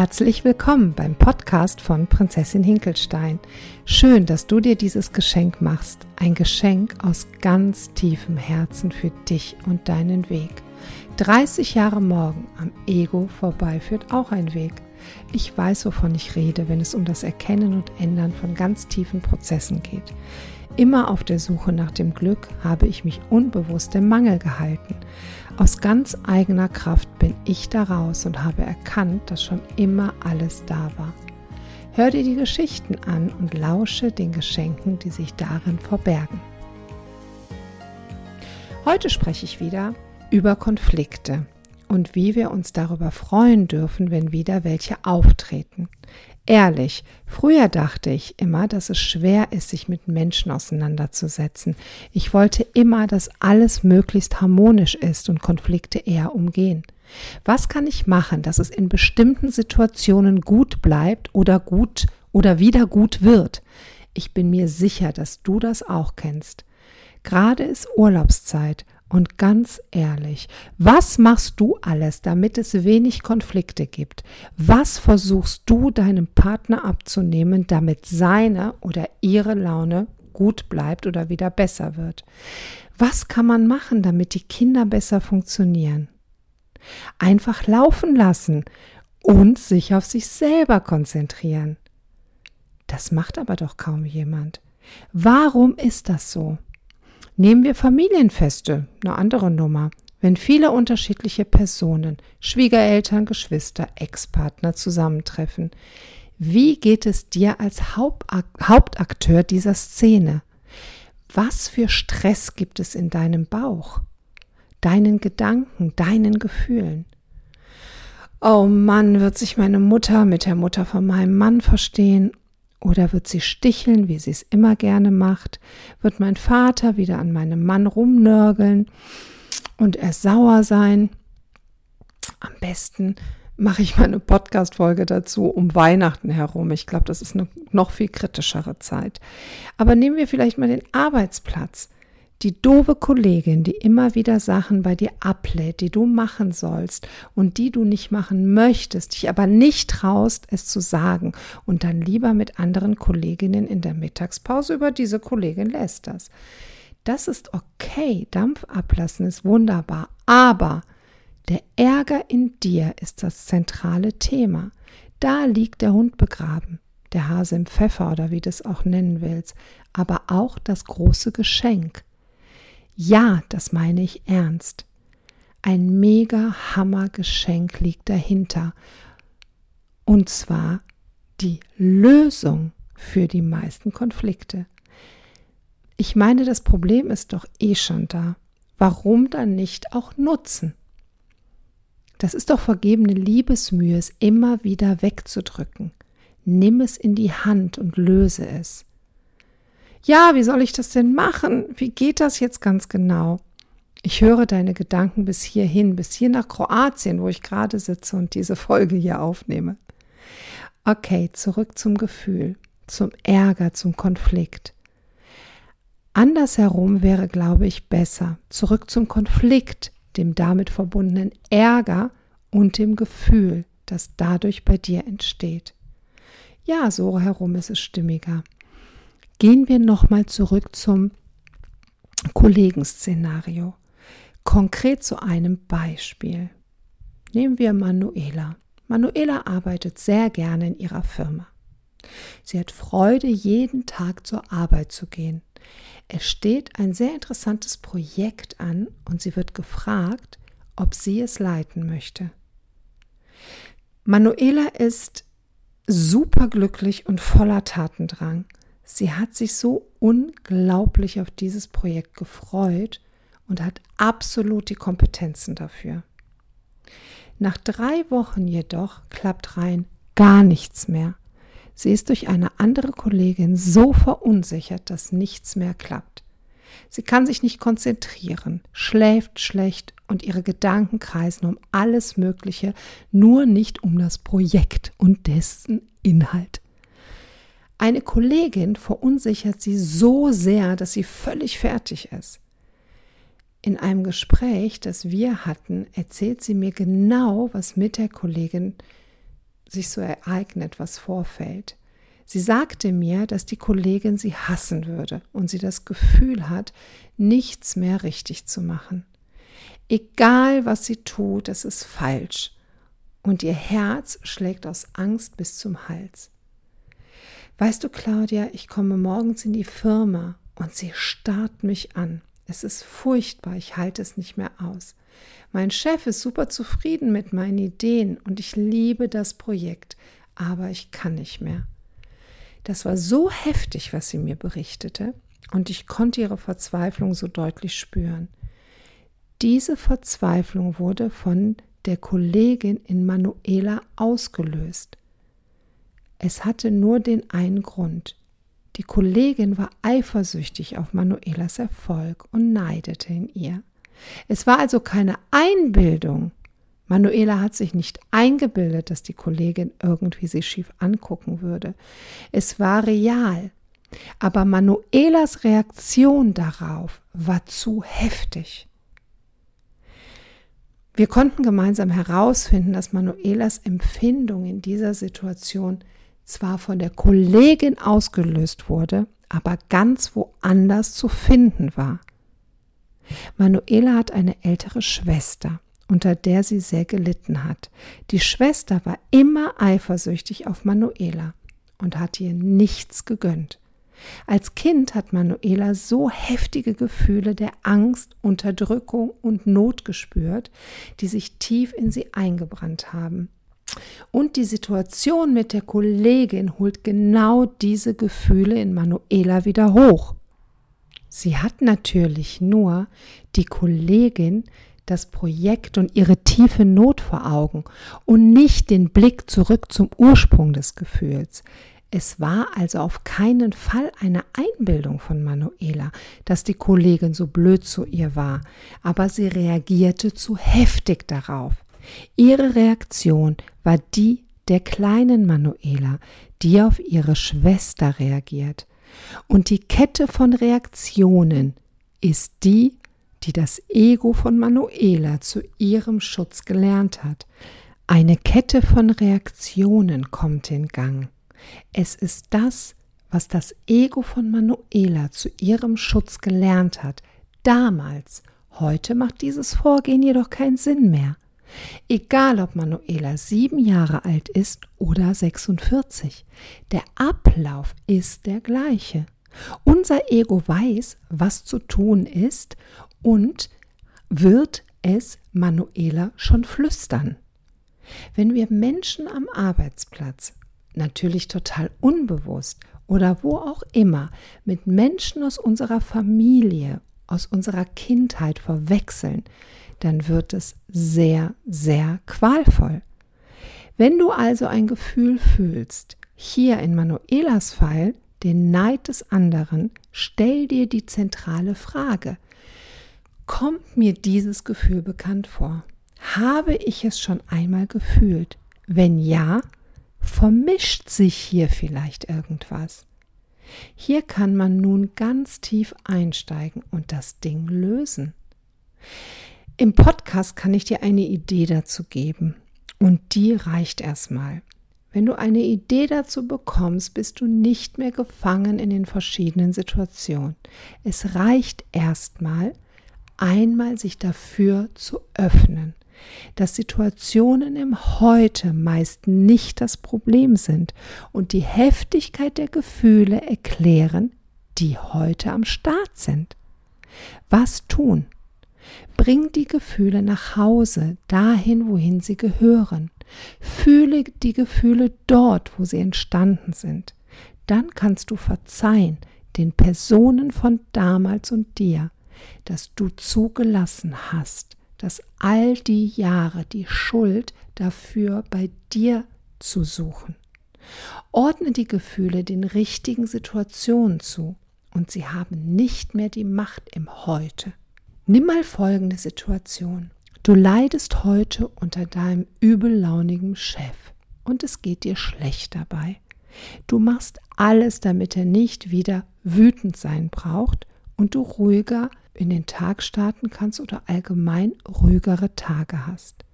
Herzlich willkommen beim Podcast von Prinzessin Hinkelstein. Schön, dass du dir dieses Geschenk machst. Ein Geschenk aus ganz tiefem Herzen für dich und deinen Weg. 30 Jahre morgen am Ego vorbei führt auch ein Weg. Ich weiß, wovon ich rede, wenn es um das Erkennen und Ändern von ganz tiefen Prozessen geht. Immer auf der Suche nach dem Glück habe ich mich unbewusst im Mangel gehalten. Aus ganz eigener Kraft bin ich daraus und habe erkannt, dass schon immer alles da war. Hör dir die Geschichten an und lausche den Geschenken, die sich darin verbergen. Heute spreche ich wieder über Konflikte und wie wir uns darüber freuen dürfen, wenn wieder welche auftreten. Ehrlich, früher dachte ich immer, dass es schwer ist, sich mit Menschen auseinanderzusetzen. Ich wollte immer, dass alles möglichst harmonisch ist und Konflikte eher umgehen. Was kann ich machen, dass es in bestimmten Situationen gut bleibt oder gut oder wieder gut wird? Ich bin mir sicher, dass du das auch kennst. Gerade ist Urlaubszeit und ganz ehrlich, was machst du alles, damit es wenig Konflikte gibt? Was versuchst du deinem Partner abzunehmen, damit seine oder ihre Laune gut bleibt oder wieder besser wird? Was kann man machen, damit die Kinder besser funktionieren? Einfach laufen lassen und sich auf sich selber konzentrieren. Das macht aber doch kaum jemand. Warum ist das so? Nehmen wir Familienfeste, eine andere Nummer. Wenn viele unterschiedliche Personen, Schwiegereltern, Geschwister, Ex-Partner zusammentreffen, wie geht es dir als Hauptakteur dieser Szene? Was für Stress gibt es in deinem Bauch, deinen Gedanken, deinen Gefühlen? Oh Mann, wird sich meine Mutter mit der Mutter von meinem Mann verstehen oder wird sie sticheln, wie sie es immer gerne macht? Wird mein Vater wieder an meinem Mann rumnörgeln und er sauer sein? Am besten mache ich mal eine Podcast-Folge dazu um Weihnachten herum. Ich glaube, das ist eine noch viel kritischere Zeit. Aber nehmen wir vielleicht mal den Arbeitsplatz die doofe Kollegin, die immer wieder Sachen bei dir ablädt, die du machen sollst und die du nicht machen möchtest, dich aber nicht traust, es zu sagen und dann lieber mit anderen Kolleginnen in der Mittagspause über diese Kollegin lässt das. Das ist okay, Dampf ablassen ist wunderbar, aber der Ärger in dir ist das zentrale Thema. Da liegt der Hund begraben, der Hase im Pfeffer oder wie du es auch nennen willst, aber auch das große Geschenk ja, das meine ich ernst. Ein mega Hammer Geschenk liegt dahinter. Und zwar die Lösung für die meisten Konflikte. Ich meine, das Problem ist doch eh schon da. Warum dann nicht auch nutzen? Das ist doch vergebene Liebesmühe, es immer wieder wegzudrücken. Nimm es in die Hand und löse es ja, wie soll ich das denn machen? Wie geht das jetzt ganz genau? Ich höre deine Gedanken bis hierhin, bis hier nach Kroatien, wo ich gerade sitze und diese Folge hier aufnehme. Okay, zurück zum Gefühl, zum Ärger, zum Konflikt. Andersherum wäre, glaube ich, besser. Zurück zum Konflikt, dem damit verbundenen Ärger und dem Gefühl, das dadurch bei dir entsteht. Ja, so herum ist es stimmiger. Gehen wir nochmal zurück zum Kollegenszenario. Konkret zu einem Beispiel. Nehmen wir Manuela. Manuela arbeitet sehr gerne in ihrer Firma. Sie hat Freude, jeden Tag zur Arbeit zu gehen. Es steht ein sehr interessantes Projekt an und sie wird gefragt, ob sie es leiten möchte. Manuela ist superglücklich und voller Tatendrang. Sie hat sich so unglaublich auf dieses Projekt gefreut und hat absolut die Kompetenzen dafür. Nach drei Wochen jedoch klappt rein gar nichts mehr. Sie ist durch eine andere Kollegin so verunsichert, dass nichts mehr klappt. Sie kann sich nicht konzentrieren, schläft schlecht und ihre Gedanken kreisen um alles Mögliche, nur nicht um das Projekt und dessen Inhalt. Eine Kollegin verunsichert sie so sehr, dass sie völlig fertig ist. In einem Gespräch, das wir hatten, erzählt sie mir genau, was mit der Kollegin sich so ereignet, was vorfällt. Sie sagte mir, dass die Kollegin sie hassen würde und sie das Gefühl hat, nichts mehr richtig zu machen. Egal, was sie tut, es ist falsch. Und ihr Herz schlägt aus Angst bis zum Hals. Weißt du, Claudia, ich komme morgens in die Firma und sie starrt mich an. Es ist furchtbar, ich halte es nicht mehr aus. Mein Chef ist super zufrieden mit meinen Ideen und ich liebe das Projekt, aber ich kann nicht mehr. Das war so heftig, was sie mir berichtete, und ich konnte ihre Verzweiflung so deutlich spüren. Diese Verzweiflung wurde von der Kollegin in Manuela ausgelöst. Es hatte nur den einen Grund. Die Kollegin war eifersüchtig auf Manuelas Erfolg und neidete in ihr. Es war also keine Einbildung. Manuela hat sich nicht eingebildet, dass die Kollegin irgendwie sie schief angucken würde. Es war real. Aber Manuelas Reaktion darauf war zu heftig. Wir konnten gemeinsam herausfinden, dass Manuelas Empfindung in dieser Situation zwar von der Kollegin ausgelöst wurde, aber ganz woanders zu finden war. Manuela hat eine ältere Schwester, unter der sie sehr gelitten hat. Die Schwester war immer eifersüchtig auf Manuela und hat ihr nichts gegönnt. Als Kind hat Manuela so heftige Gefühle der Angst, Unterdrückung und Not gespürt, die sich tief in sie eingebrannt haben. Und die Situation mit der Kollegin holt genau diese Gefühle in Manuela wieder hoch. Sie hat natürlich nur die Kollegin, das Projekt und ihre tiefe Not vor Augen und nicht den Blick zurück zum Ursprung des Gefühls. Es war also auf keinen Fall eine Einbildung von Manuela, dass die Kollegin so blöd zu ihr war, aber sie reagierte zu heftig darauf. Ihre Reaktion war die der kleinen Manuela, die auf ihre Schwester reagiert. Und die Kette von Reaktionen ist die, die das Ego von Manuela zu ihrem Schutz gelernt hat. Eine Kette von Reaktionen kommt in Gang. Es ist das, was das Ego von Manuela zu ihrem Schutz gelernt hat. Damals, heute macht dieses Vorgehen jedoch keinen Sinn mehr. Egal ob Manuela sieben Jahre alt ist oder 46, der Ablauf ist der gleiche. Unser Ego weiß, was zu tun ist und wird es Manuela schon flüstern. Wenn wir Menschen am Arbeitsplatz natürlich total unbewusst oder wo auch immer mit Menschen aus unserer Familie, aus unserer Kindheit verwechseln, dann wird es sehr, sehr qualvoll. Wenn du also ein Gefühl fühlst, hier in Manuelas Fall, den Neid des anderen, stell dir die zentrale Frage. Kommt mir dieses Gefühl bekannt vor? Habe ich es schon einmal gefühlt? Wenn ja, vermischt sich hier vielleicht irgendwas? Hier kann man nun ganz tief einsteigen und das Ding lösen. Im Podcast kann ich dir eine Idee dazu geben und die reicht erstmal. Wenn du eine Idee dazu bekommst, bist du nicht mehr gefangen in den verschiedenen Situationen. Es reicht erstmal, einmal sich dafür zu öffnen dass Situationen im Heute meist nicht das Problem sind und die Heftigkeit der Gefühle erklären, die heute am Start sind. Was tun? Bring die Gefühle nach Hause, dahin, wohin sie gehören. Fühle die Gefühle dort, wo sie entstanden sind. Dann kannst du verzeihen den Personen von damals und dir, dass du zugelassen hast, dass all die Jahre die Schuld dafür bei dir zu suchen. Ordne die Gefühle den richtigen Situationen zu und sie haben nicht mehr die Macht im Heute. Nimm mal folgende Situation. Du leidest heute unter deinem übellaunigen Chef und es geht dir schlecht dabei. Du machst alles, damit er nicht wieder wütend sein braucht und du ruhiger in den Tag starten kannst oder allgemein ruhigere Tage hast.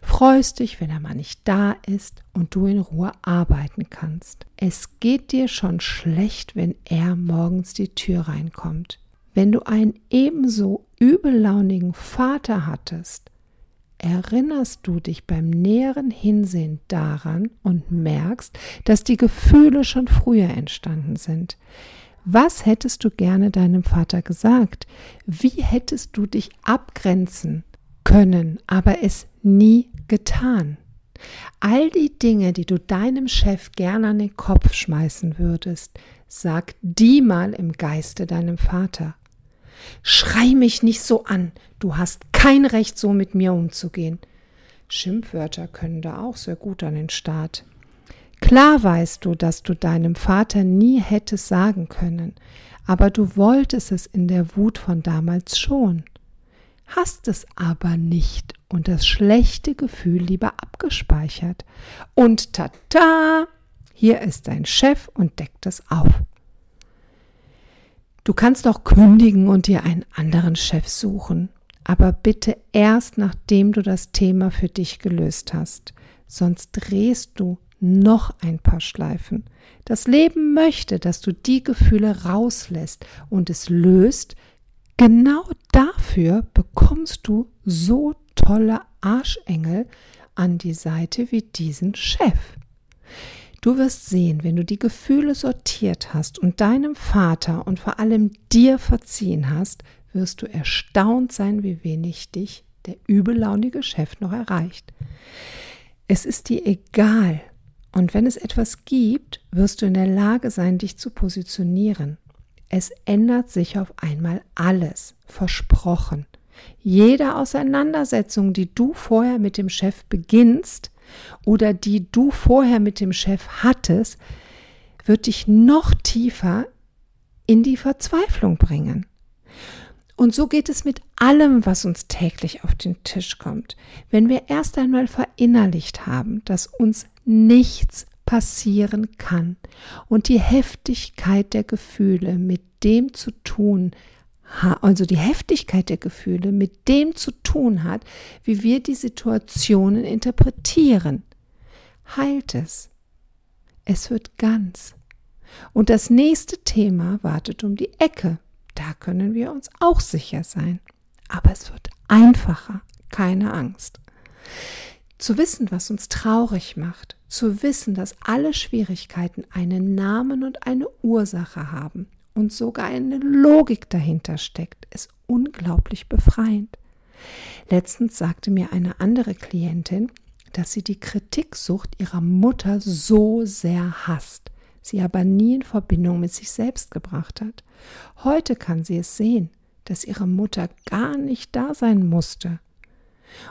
freust dich, wenn er mal nicht da ist und du in Ruhe arbeiten kannst. Es geht dir schon schlecht, wenn er morgens die Tür reinkommt. Wenn du einen ebenso übellaunigen Vater hattest, erinnerst du dich beim näheren Hinsehen daran und merkst, dass die Gefühle schon früher entstanden sind. Was hättest du gerne deinem Vater gesagt? Wie hättest du dich abgrenzen können, aber es nie getan? All die Dinge, die du deinem Chef gerne an den Kopf schmeißen würdest, sag die mal im Geiste deinem Vater. Schrei mich nicht so an, du hast kein Recht, so mit mir umzugehen. Schimpfwörter können da auch sehr gut an den Start. Klar weißt du, dass du deinem Vater nie hättest sagen können, aber du wolltest es in der Wut von damals schon, hast es aber nicht und das schlechte Gefühl lieber abgespeichert. Und tata, hier ist dein Chef und deckt es auf. Du kannst auch kündigen und dir einen anderen Chef suchen, aber bitte erst nachdem du das Thema für dich gelöst hast, sonst drehst du noch ein paar Schleifen. Das Leben möchte, dass du die Gefühle rauslässt und es löst. Genau dafür bekommst du so tolle Arschengel an die Seite wie diesen Chef. Du wirst sehen, wenn du die Gefühle sortiert hast und deinem Vater und vor allem dir verziehen hast, wirst du erstaunt sein, wie wenig dich der übellaunige Chef noch erreicht. Es ist dir egal. Und wenn es etwas gibt, wirst du in der Lage sein, dich zu positionieren. Es ändert sich auf einmal alles, versprochen. Jede Auseinandersetzung, die du vorher mit dem Chef beginnst, oder die du vorher mit dem Chef hattest, wird dich noch tiefer in die Verzweiflung bringen. Und so geht es mit allem, was uns täglich auf den Tisch kommt. Wenn wir erst einmal verinnerlicht haben, dass uns nichts passieren kann und die Heftigkeit der Gefühle mit dem zu tun also die Heftigkeit der Gefühle mit dem zu tun hat, wie wir die Situationen interpretieren. Heilt es. Es wird ganz. Und das nächste Thema wartet um die Ecke. Da können wir uns auch sicher sein. Aber es wird einfacher. Keine Angst. Zu wissen, was uns traurig macht, zu wissen, dass alle Schwierigkeiten einen Namen und eine Ursache haben und sogar eine Logik dahinter steckt, ist unglaublich befreiend. Letztens sagte mir eine andere Klientin, dass sie die Kritiksucht ihrer Mutter so sehr hasst, sie aber nie in Verbindung mit sich selbst gebracht hat. Heute kann sie es sehen, dass ihre Mutter gar nicht da sein musste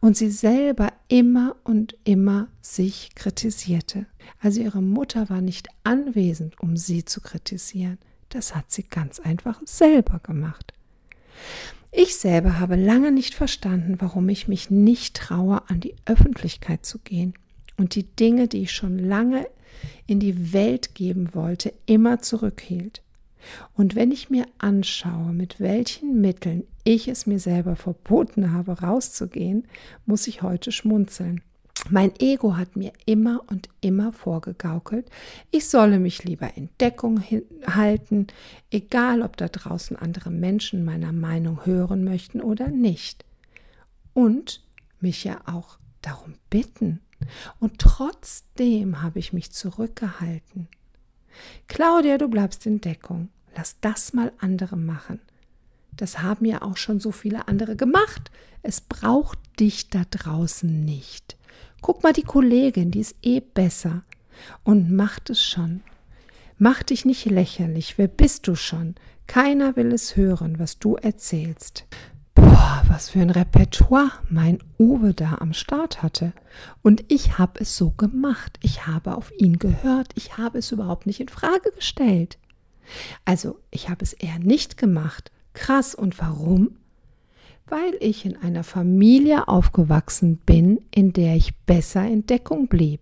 und sie selber immer und immer sich kritisierte. Also ihre Mutter war nicht anwesend, um sie zu kritisieren. Das hat sie ganz einfach selber gemacht. Ich selber habe lange nicht verstanden, warum ich mich nicht traue, an die Öffentlichkeit zu gehen und die Dinge, die ich schon lange in die Welt geben wollte, immer zurückhielt. Und wenn ich mir anschaue, mit welchen Mitteln ich es mir selber verboten habe, rauszugehen, muss ich heute schmunzeln. Mein Ego hat mir immer und immer vorgegaukelt, ich solle mich lieber in Deckung halten, egal ob da draußen andere Menschen meiner Meinung hören möchten oder nicht. Und mich ja auch darum bitten. Und trotzdem habe ich mich zurückgehalten. Claudia, du bleibst in Deckung. Lass das mal andere machen. Das haben ja auch schon so viele andere gemacht. Es braucht dich da draußen nicht. Guck mal die Kollegin, die ist eh besser und macht es schon. Mach dich nicht lächerlich, wer bist du schon? Keiner will es hören, was du erzählst. Boah, was für ein Repertoire mein Uwe da am Start hatte. Und ich habe es so gemacht. Ich habe auf ihn gehört. Ich habe es überhaupt nicht in Frage gestellt. Also, ich habe es eher nicht gemacht. Krass. Und warum? weil ich in einer Familie aufgewachsen bin, in der ich besser in Deckung blieb.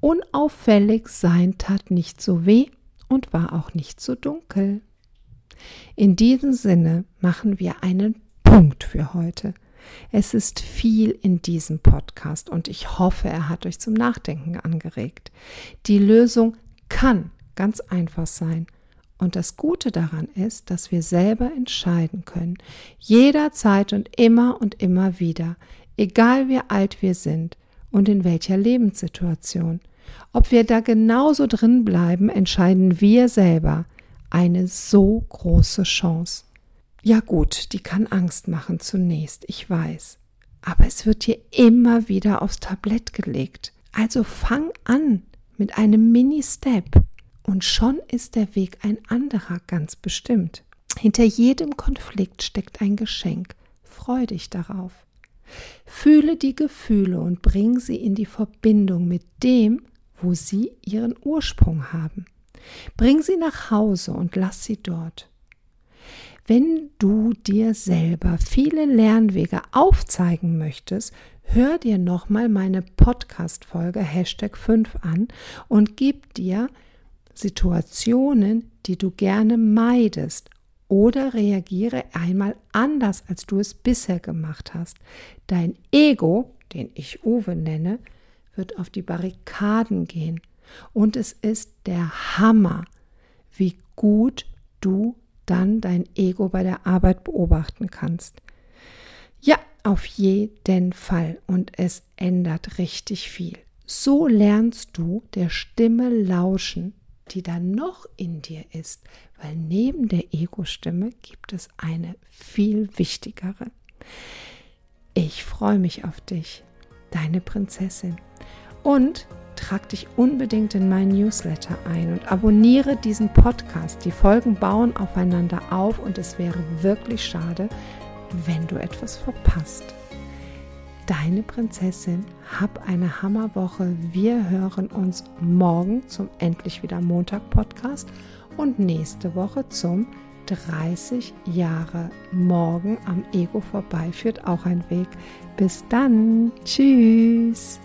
Unauffällig sein tat nicht so weh und war auch nicht so dunkel. In diesem Sinne machen wir einen Punkt für heute. Es ist viel in diesem Podcast und ich hoffe, er hat euch zum Nachdenken angeregt. Die Lösung kann ganz einfach sein. Und das Gute daran ist, dass wir selber entscheiden können, jederzeit und immer und immer wieder, egal wie alt wir sind und in welcher Lebenssituation. Ob wir da genauso drin bleiben, entscheiden wir selber. Eine so große Chance. Ja gut, die kann Angst machen zunächst, ich weiß. Aber es wird dir immer wieder aufs Tablett gelegt. Also fang an mit einem Mini-Step. Und schon ist der Weg ein anderer, ganz bestimmt. Hinter jedem Konflikt steckt ein Geschenk. Freu dich darauf. Fühle die Gefühle und bring sie in die Verbindung mit dem, wo sie ihren Ursprung haben. Bring sie nach Hause und lass sie dort. Wenn du dir selber viele Lernwege aufzeigen möchtest, hör dir nochmal meine Podcast-Folge Hashtag 5 an und gib dir Situationen, die du gerne meidest oder reagiere einmal anders, als du es bisher gemacht hast. Dein Ego, den ich Uwe nenne, wird auf die Barrikaden gehen. Und es ist der Hammer, wie gut du dann dein Ego bei der Arbeit beobachten kannst. Ja, auf jeden Fall. Und es ändert richtig viel. So lernst du der Stimme lauschen, die da noch in dir ist, weil neben der Ego-Stimme gibt es eine viel wichtigere. Ich freue mich auf dich, deine Prinzessin. Und trag dich unbedingt in meinen Newsletter ein und abonniere diesen Podcast. Die Folgen bauen aufeinander auf und es wäre wirklich schade, wenn du etwas verpasst. Deine Prinzessin, hab eine Hammerwoche. Wir hören uns morgen zum Endlich wieder Montag Podcast und nächste Woche zum 30 Jahre morgen am Ego vorbei führt auch ein Weg. Bis dann. Tschüss.